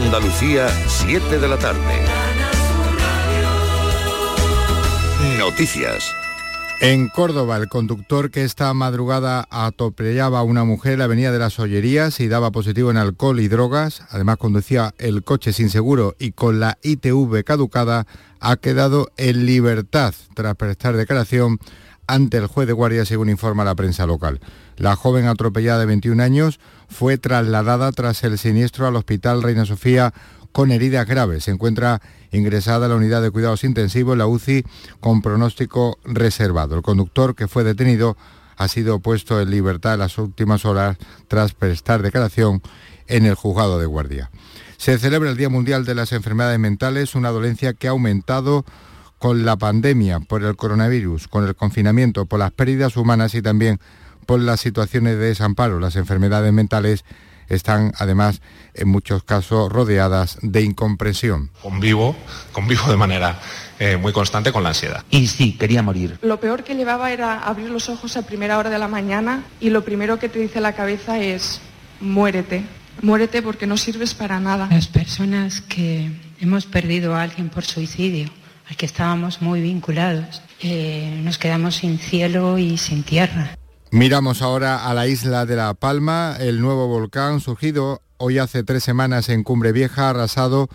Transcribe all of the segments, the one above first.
Andalucía, 7 de la tarde. Noticias. En Córdoba, el conductor que esta madrugada atropellaba a una mujer en la avenida de las Ollerías y daba positivo en alcohol y drogas, además conducía el coche sin seguro y con la ITV caducada, ha quedado en libertad tras prestar declaración ante el juez de guardia, según informa la prensa local. La joven atropellada de 21 años fue trasladada tras el siniestro al Hospital Reina Sofía con heridas graves. Se encuentra ingresada a la unidad de cuidados intensivos, la UCI, con pronóstico reservado. El conductor que fue detenido ha sido puesto en libertad en las últimas horas tras prestar declaración en el juzgado de guardia. Se celebra el Día Mundial de las Enfermedades Mentales, una dolencia que ha aumentado con la pandemia, por el coronavirus, con el confinamiento, por las pérdidas humanas y también por las situaciones de desamparo. Las enfermedades mentales están además en muchos casos rodeadas de incomprensión. Convivo, convivo de manera eh, muy constante con la ansiedad. Y sí, quería morir. Lo peor que llevaba era abrir los ojos a primera hora de la mañana y lo primero que te dice la cabeza es muérete. Muérete porque no sirves para nada. Las personas que hemos perdido a alguien por suicidio, al que estábamos muy vinculados, eh, nos quedamos sin cielo y sin tierra. Miramos ahora a la isla de La Palma, el nuevo volcán surgido hoy hace tres semanas en Cumbre Vieja arrasado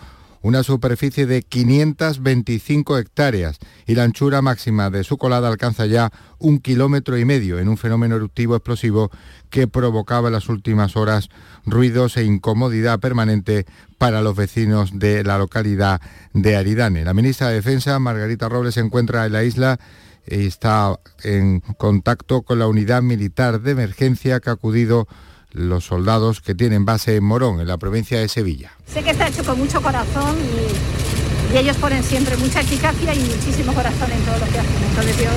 una superficie de 525 hectáreas y la anchura máxima de su colada alcanza ya un kilómetro y medio en un fenómeno eruptivo explosivo que provocaba en las últimas horas ruidos e incomodidad permanente para los vecinos de la localidad de Aridane. La ministra de Defensa, Margarita Robles, se encuentra en la isla está en contacto con la unidad militar de emergencia que ha acudido los soldados que tienen base en Morón, en la provincia de Sevilla. Sé que está hecho con mucho corazón y, ellos ponen siempre mucha eficacia y muchísimo corazón en todo lo que hacen. Entonces yo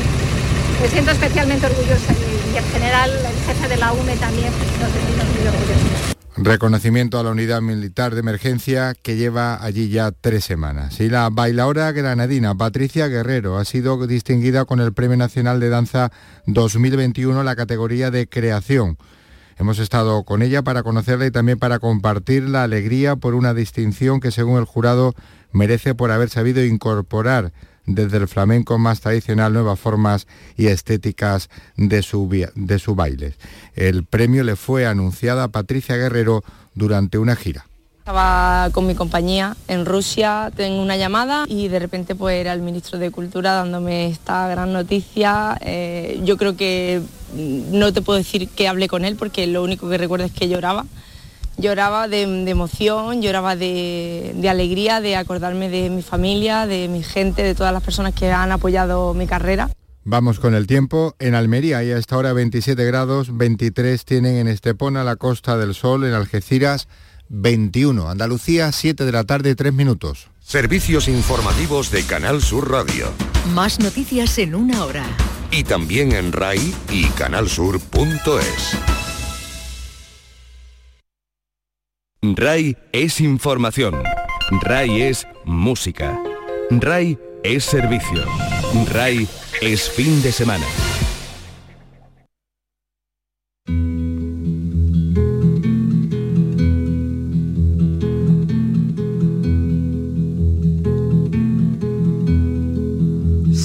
me siento especialmente orgullosa y, y en general el jefe de la UME también nos sentimos muy orgullosos. Reconocimiento a la unidad militar de emergencia que lleva allí ya tres semanas. Y la bailaora granadina Patricia Guerrero ha sido distinguida con el Premio Nacional de Danza 2021 en la categoría de creación. Hemos estado con ella para conocerla y también para compartir la alegría por una distinción que según el jurado merece por haber sabido incorporar desde el flamenco más tradicional nuevas formas y estéticas de su, de su baile. El premio le fue anunciado a Patricia Guerrero durante una gira. Estaba con mi compañía en Rusia, tengo una llamada y de repente pues era el ministro de Cultura dándome esta gran noticia. Eh, yo creo que no te puedo decir que hablé con él porque lo único que recuerdo es que lloraba lloraba de, emoción, lloraba de, alegría, de acordarme de mi familia, de mi gente, de todas las personas que han apoyado mi carrera. Vamos con el tiempo. En Almería hay a esta hora 27 grados, 23 tienen en Estepona, la Costa del Sol, en Algeciras 21. Andalucía 7 de la tarde, 3 minutos. Servicios informativos de Canal Sur Radio. Más noticias en una hora. Y también en RAI y canalsur.es. RAI es información. RAI es música. RAI es servicio. RAI es fin de semana.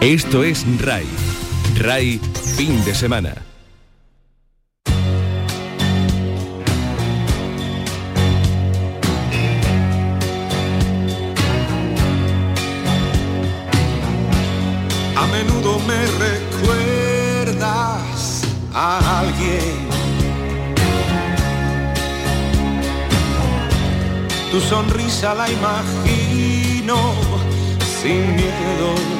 Esto es RAI. RAI fin de semana. A menudo me recuerdas a alguien. Tu sonrisa la imagino sin miedo.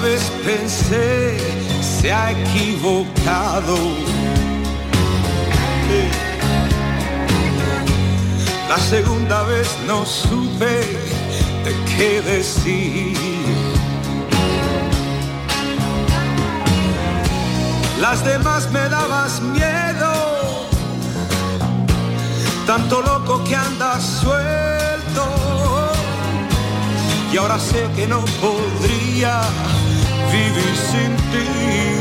Vez pensé, se ha equivocado. La segunda vez no supe de qué decir. Las demás me dabas miedo, tanto loco que andas suelto. Y ahora sé que no podría vivi sin ti.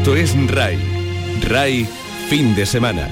Esto es RAI. RAI, fin de semana.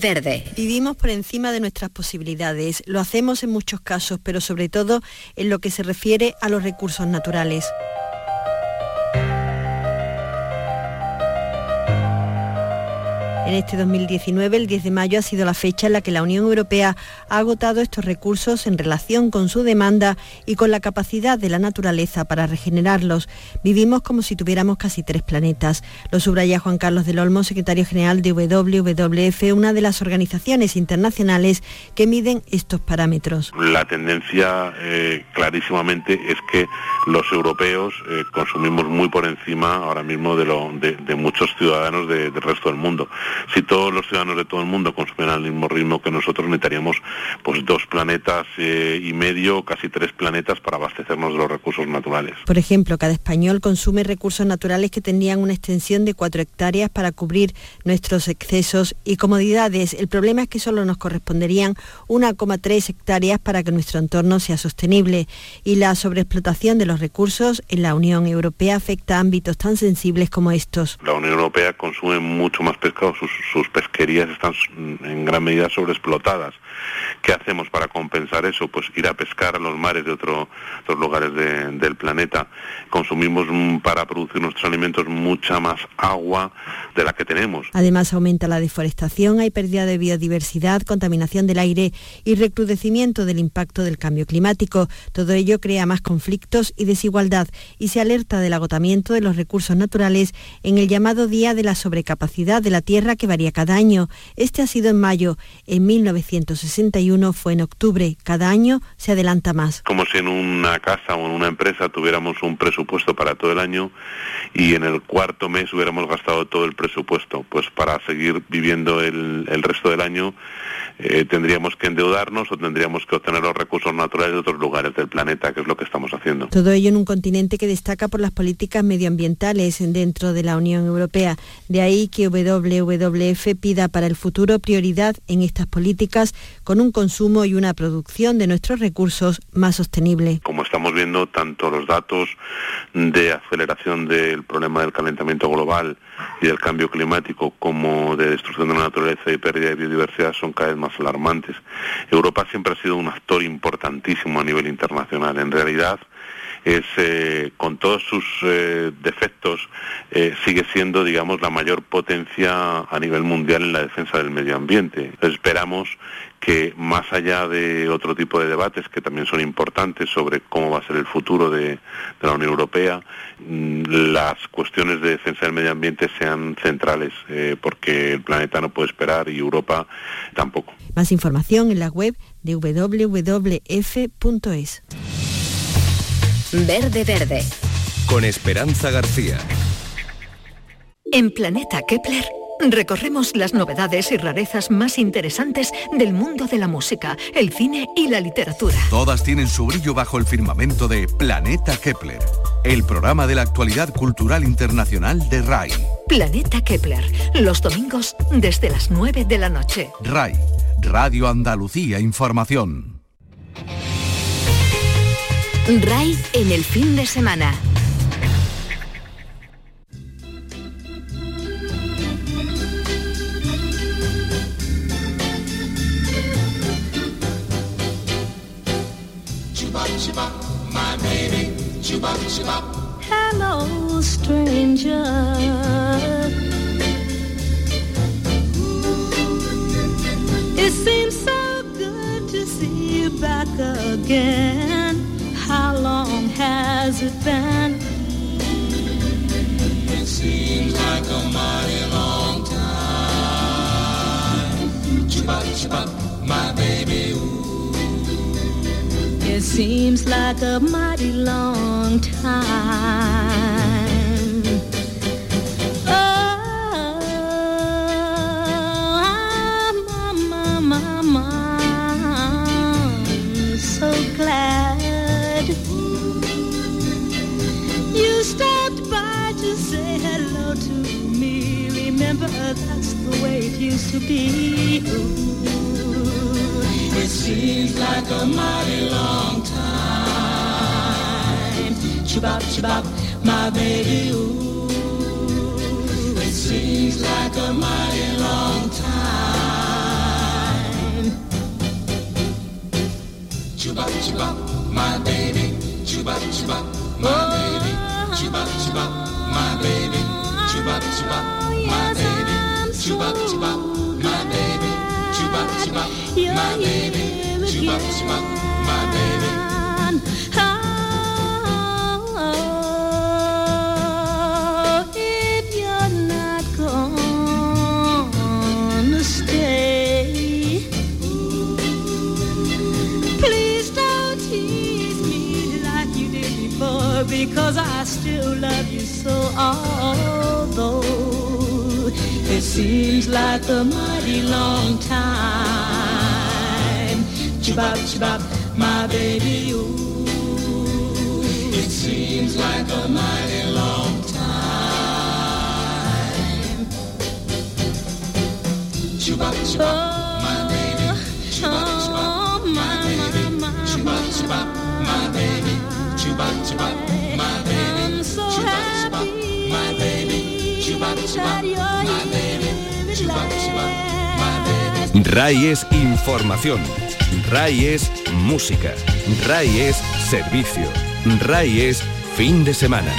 Verde. Vivimos por encima de nuestras posibilidades. Lo hacemos en muchos casos, pero sobre todo en lo que se refiere a los recursos naturales. En este 2019, el 10 de mayo, ha sido la fecha en la que la Unión Europea ha agotado estos recursos en relación con su demanda y con la capacidad de la naturaleza para regenerarlos. Vivimos como si tuviéramos casi tres planetas. Lo subraya Juan Carlos del Olmo, secretario general de WWF, una de las organizaciones internacionales que miden estos parámetros. La tendencia eh, clarísimamente es que los europeos eh, consumimos muy por encima ahora mismo de, lo, de, muchos ciudadanos del resto del mundo si todos los ciudadanos de todo el mundo consumieran al mismo ritmo que nosotros, necesitaríamos pues dos planetas eh, y medio, casi tres planetas para abastecernos de los recursos naturales. Por ejemplo, cada español consume recursos naturales que tendrían una extensión de cuatro hectáreas para cubrir nuestros excesos y comodidades. El problema es que solo nos corresponderían 1,3 hectáreas para que nuestro entorno sea sostenible y la sobreexplotación de los recursos en la Unión Europea afecta a ámbitos tan sensibles como estos. La Unión Europea consume mucho más pescado sus, pesquerías están en gran medida sobreexplotadas. ¿Qué hacemos para compensar eso? Pues ir a pescar a los mares de otros lugares del planeta. Consumimos mm, para producir nuestros alimentos mucha más agua de la que tenemos. Además aumenta la deforestación, hay pérdida de biodiversidad, contaminación del aire y recrudecimiento del impacto del cambio climático. Todo ello crea más conflictos y desigualdad y se alerta del agotamiento de los recursos naturales en el llamado Día de la Sobrecapacidad de la Tierra que varía cada año. Este ha sido en mayo. En 1961 fue en octubre. Cada año se adelanta más. Como si en una casa o en una empresa tuviéramos un presupuesto para todo el año y en el cuarto mes hubiéramos gastado todo el presupuesto. Pues para seguir viviendo el, el resto del año eh, tendríamos que endeudarnos o tendríamos que obtener los recursos naturales de otros lugares del planeta, que es lo que estamos haciendo. Todo ello en un continente que destaca por las políticas medioambientales dentro de la Unión Europea. De ahí que WWF pida para el futuro prioridad en estas políticas con un consumo y una producción de nuestros recursos más sostenible. Como estamos viendo, tanto los datos de aceleración del problema del calentamiento global y del cambio climático como de destrucción de la naturaleza y pérdida de biodiversidad son cada vez más alarmantes. Europa siempre ha sido un actor importantísimo a nivel internacional. En realidad, es eh, con todos sus eh, defectos eh, sigue siendo digamos la mayor potencia a nivel mundial en la defensa del medio ambiente. esperamos que más allá de otro tipo de debates que también son importantes sobre cómo va a ser el futuro de, la Unión Europea, mm, las cuestiones de defensa del medio ambiente sean centrales, porque el planeta no puede esperar y Europa tampoco. Más información en la web de wwf.es. Verde Verde. Con Esperanza García. En Planeta Kepler recorremos las novedades y rarezas más interesantes del mundo de la música, el cine y la literatura. Todas tienen su brillo bajo el firmamento de Planeta Kepler, el programa de la actualidad cultural internacional de RAI. Planeta Kepler, los domingos desde las 9 de la noche. RAI, Radio Andalucía Información. RAI en el fin de semana. Hello, stranger. It seems so good to see you back again. How long has it been? It seems like a mighty long time. Chupa, chupa, my baby. Ooh. It seems like a mighty long time. stopped by to say hello to me. Remember, that's the way it used to be. Ooh, it seems like a mighty long time. Chibop, chibop, my baby. Ooh, it seems like a mighty long time. Chibop, chibop, my baby. Chibop, chibop, my baby. Chuba, chuba, my baby. Chuba, chuba, my baby. Chuba, chuba, my baby. Chuba, chuba, my baby. Chuba, chuba, my baby. so although it seems like a mighty long time. Chibop, chibop, my baby, ooh. It seems like a mighty long time. Chibop, chibop, my baby. Chibop, chibop, my baby. chubba chubba. RAI es información, RAI es música, RAI es servicio, RAI es fin de semana.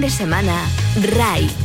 De semana, RAI.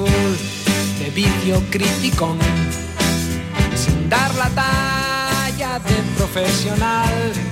De vicio criticón sin dar la talla de profesional.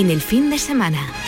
En el fin de semana.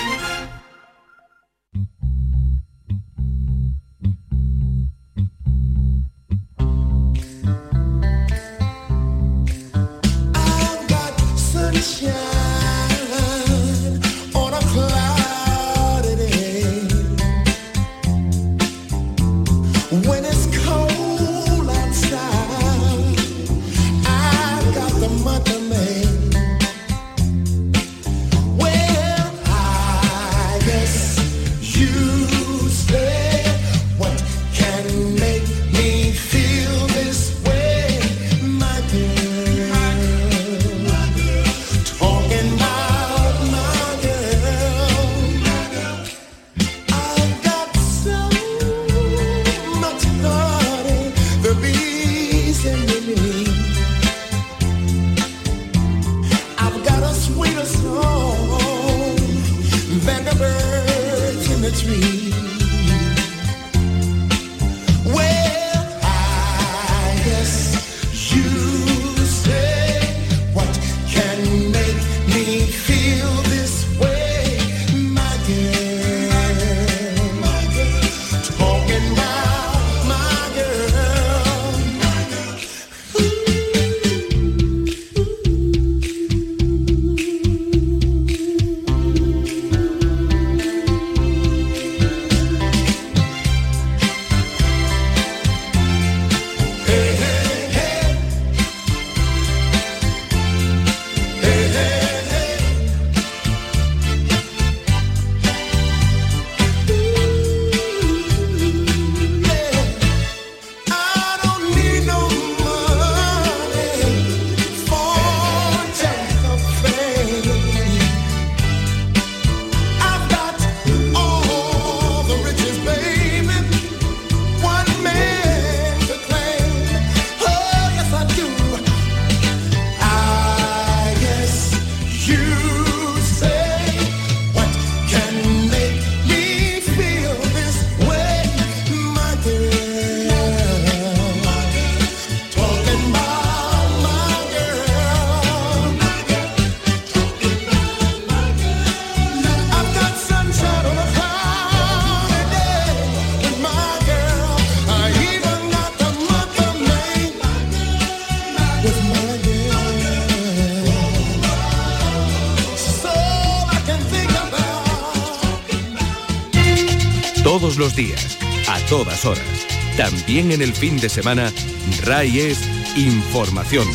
los días, a todas horas. También en el fin de semana, RAI es información.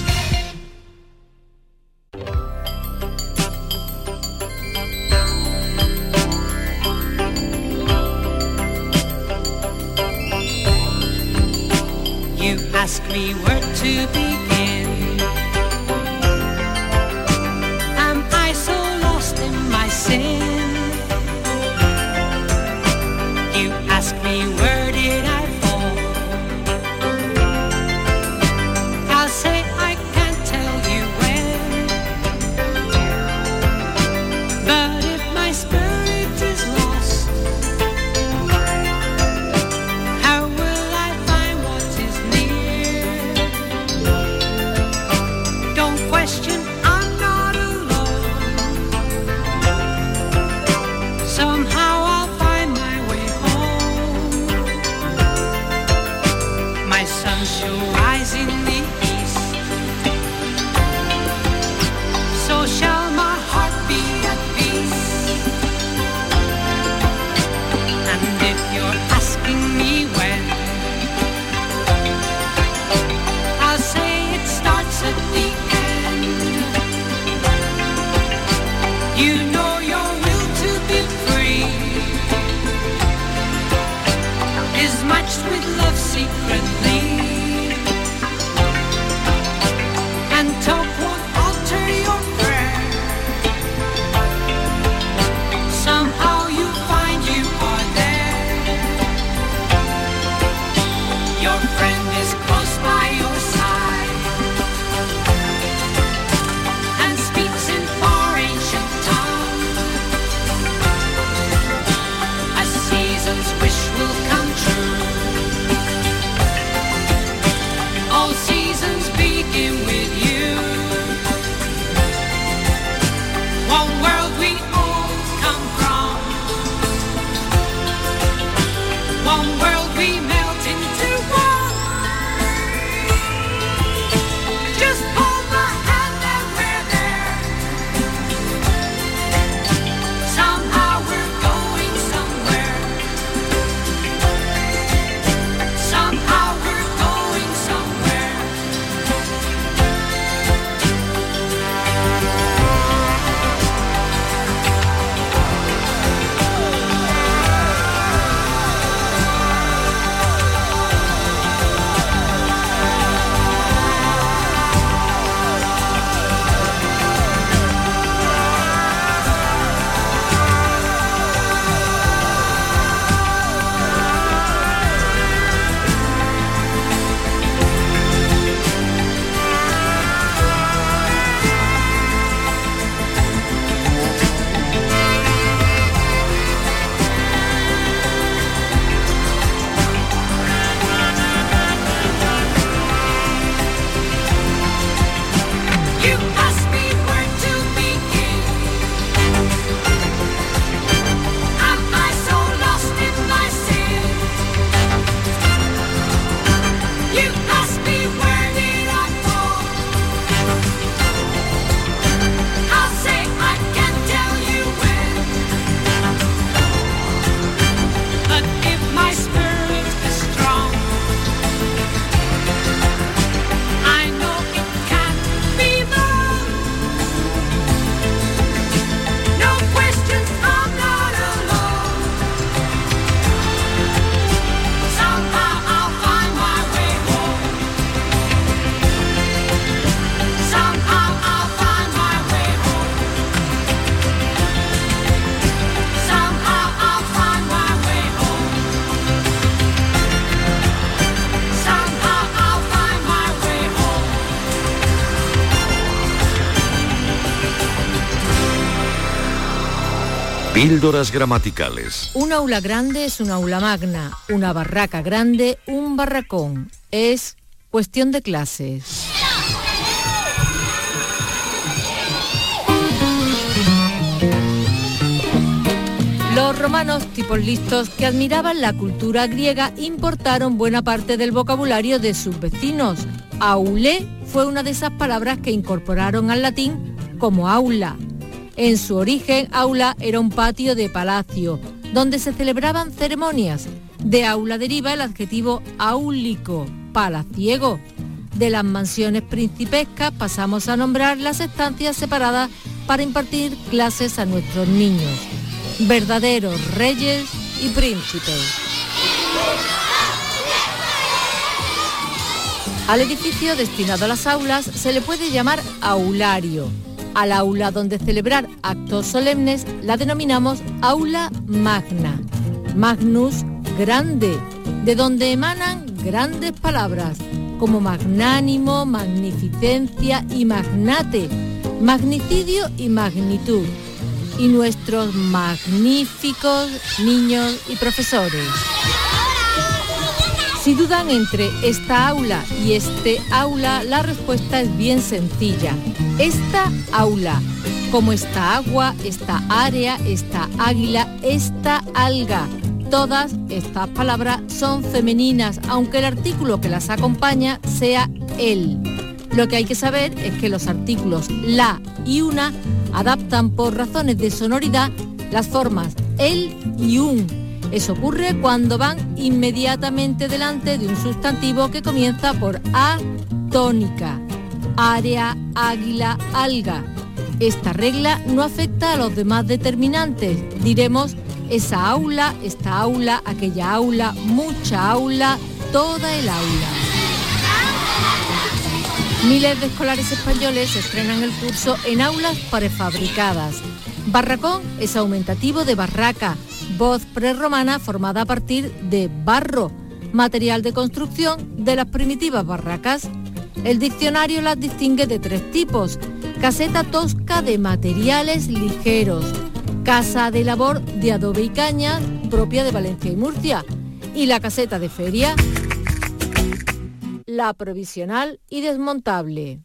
Píldoras gramaticales. Un aula grande es una aula magna, una barraca grande, un barracón. Es cuestión de clases. Los romanos, tipos listos que admiraban la cultura griega, importaron buena parte del vocabulario de sus vecinos. Aule fue una de esas palabras que incorporaron al latín como aula, en su origen, aula era un patio de palacio, donde se celebraban ceremonias. De aula deriva el adjetivo áulico, palaciego. De las mansiones principescas pasamos a nombrar las estancias separadas para impartir clases a nuestros niños, verdaderos reyes y príncipes. Al edificio destinado a las aulas se le puede llamar aulario al aula donde celebrar actos solemnes la denominamos aula magna. Magnus, grande, de donde emanan grandes palabras como magnánimo, magnificencia y magnate, magnicidio y magnitud. Y nuestros magníficos niños y profesores. Si dudan entre esta aula y este aula, la respuesta es bien sencilla. Esta aula, como esta agua, esta área, esta águila, esta alga. Todas estas palabras son femeninas, aunque el artículo que las acompaña sea él. Lo que hay que saber es que los artículos la y una adaptan por razones de sonoridad las formas el y un eso ocurre cuando van inmediatamente delante de un sustantivo que comienza por A tónica, área, águila, alga. Esta regla no afecta a los demás determinantes. Diremos esa aula, esta aula, aquella aula, mucha aula, toda el aula. Miles de escolares españoles estrenan el curso en aulas prefabricadas. Barracón es aumentativo de barraca, voz prerromana formada a partir de barro, material de construcción de las primitivas barracas. El diccionario las distingue de tres tipos. Caseta tosca de materiales ligeros, casa de labor de adobe y caña, propia de Valencia y Murcia, y la caseta de feria, la provisional y desmontable.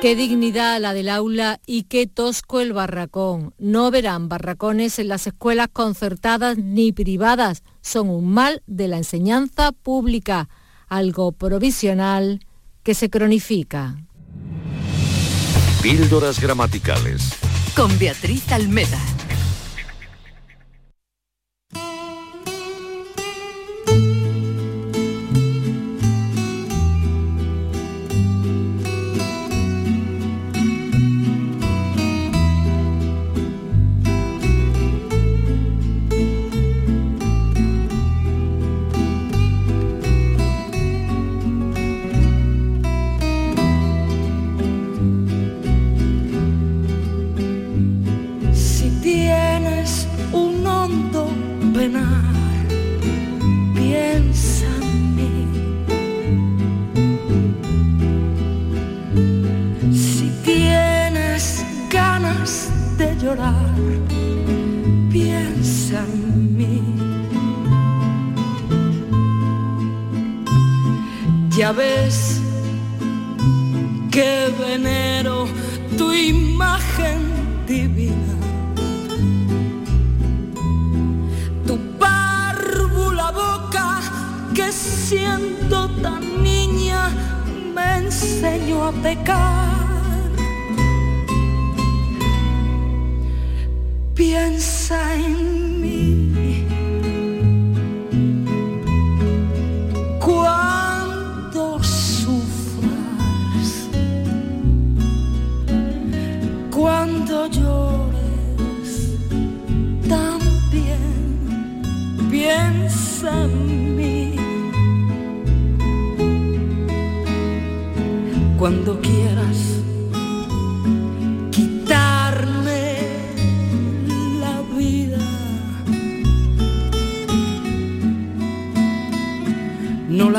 Qué dignidad la del aula y qué tosco el barracón. No verán barracones en las escuelas concertadas ni privadas. Son un mal de la enseñanza pública, algo provisional que se cronifica. Píldoras gramaticales. Con Beatriz Almeda. Piensa en mí. Ya ves que venero tu imagen divina. Tu párvula boca que siendo tan niña me enseñó a pecar. Piensa en mí. Cuando sufras, cuando llores, también piensa en mí. Cuando quieras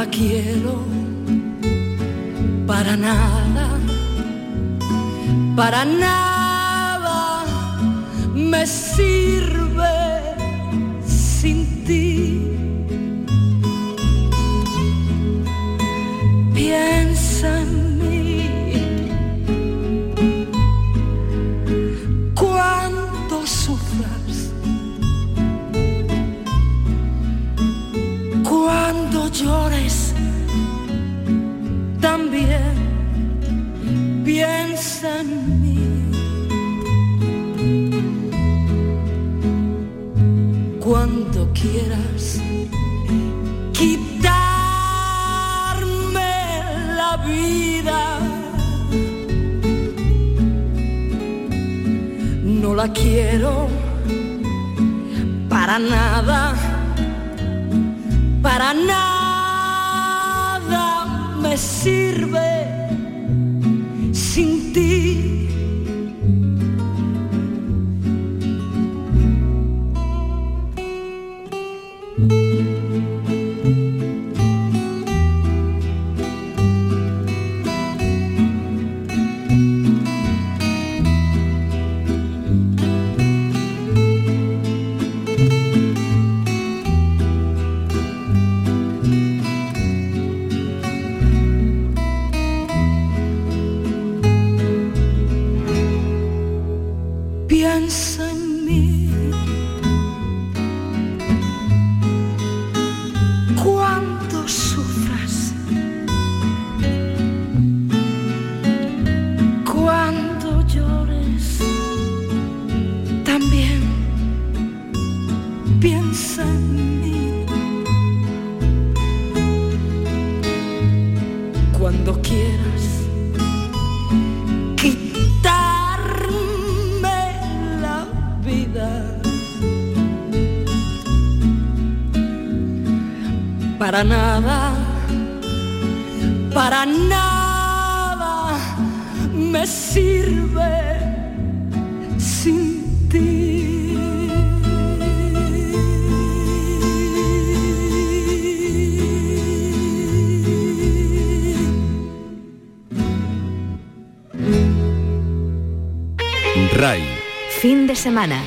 la quiero para nada, para nada me sirve para nada semana.